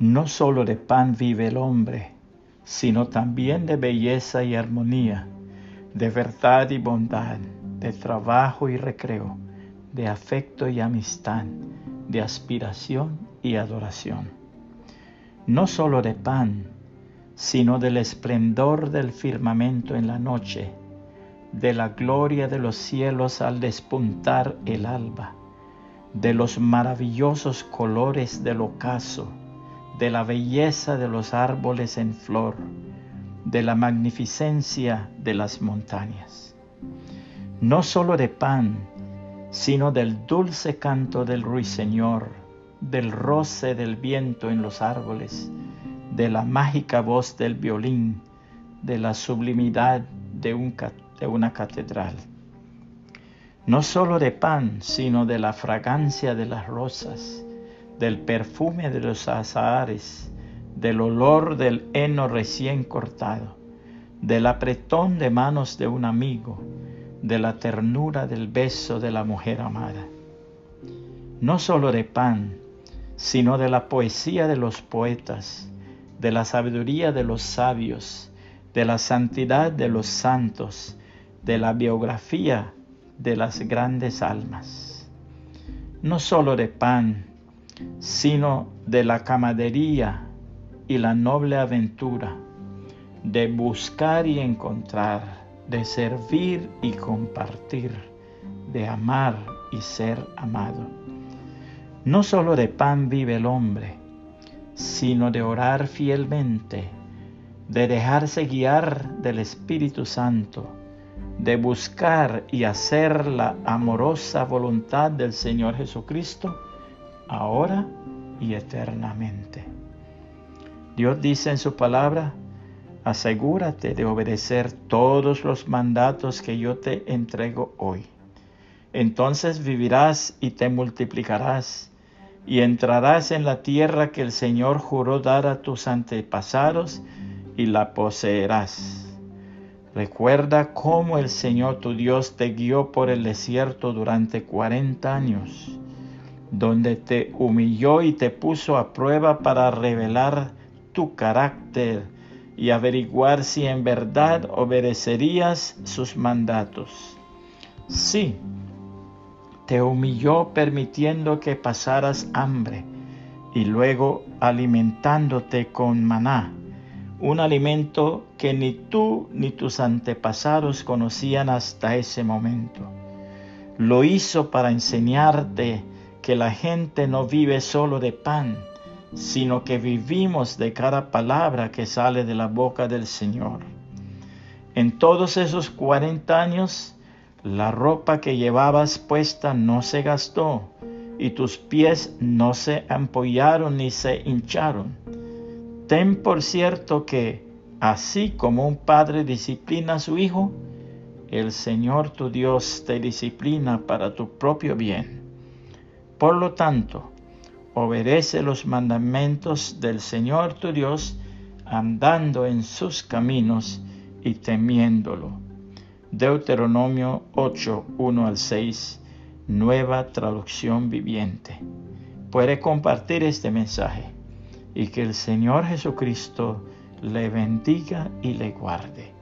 No solo de pan vive el hombre, sino también de belleza y armonía, de verdad y bondad, de trabajo y recreo, de afecto y amistad, de aspiración y adoración. No solo de pan, sino del esplendor del firmamento en la noche, de la gloria de los cielos al despuntar el alba, de los maravillosos colores del ocaso, de la belleza de los árboles en flor, de la magnificencia de las montañas. No solo de pan, sino del dulce canto del ruiseñor, del roce del viento en los árboles, de la mágica voz del violín, de la sublimidad de, una catedral. No solo de pan, sino de la fragancia de las rosas, del perfume de los azahares, del olor del heno recién cortado, del apretón de manos de un amigo, de la ternura del beso de la mujer amada. No solo de pan, sino de la poesía de los poetas, de la sabiduría de los sabios, de la santidad de los santos, de la biografía de las grandes almas. No solo de pan, sino de la camadería y la noble aventura, de buscar y encontrar, de servir y compartir, de amar y ser amado. No solo de pan vive el hombre, sino de orar fielmente, de dejarse guiar del Espíritu Santo, de buscar y hacer la amorosa voluntad del Señor Jesucristo, ahora y eternamente. Dios dice en su palabra, asegúrate de obedecer todos los mandatos que yo te entrego hoy. Entonces vivirás y te multiplicarás y entrarás en la tierra que el Señor juró dar a tus antepasados y la poseerás. Recuerda cómo el Señor tu Dios te guió por el desierto durante cuarenta años, donde te humilló y te puso a prueba para revelar tu carácter y averiguar si en verdad obedecerías sus mandatos. Sí, te humilló permitiendo que pasaras hambre y luego alimentándote con maná, un alimento que ni tú ni tus antepasados conocían hasta ese momento. Lo hizo para enseñarte que la gente no vive solo de pan, sino que vivimos de cada palabra que sale de la boca del Señor. En todos esos cuarenta años, la ropa que llevabas puesta no se gastó y tus pies no se ampollaron ni se hincharon. Ten por cierto que, así como un padre disciplina a su hijo, el Señor tu Dios te disciplina para tu propio bien. Por lo tanto, obedece los mandamientos del Señor tu Dios, andando en sus caminos y temiéndolo Deuteronomio 8, 1 al 6, nueva traducción viviente. Puede compartir este mensaje y que el Señor Jesucristo le bendiga y le guarde.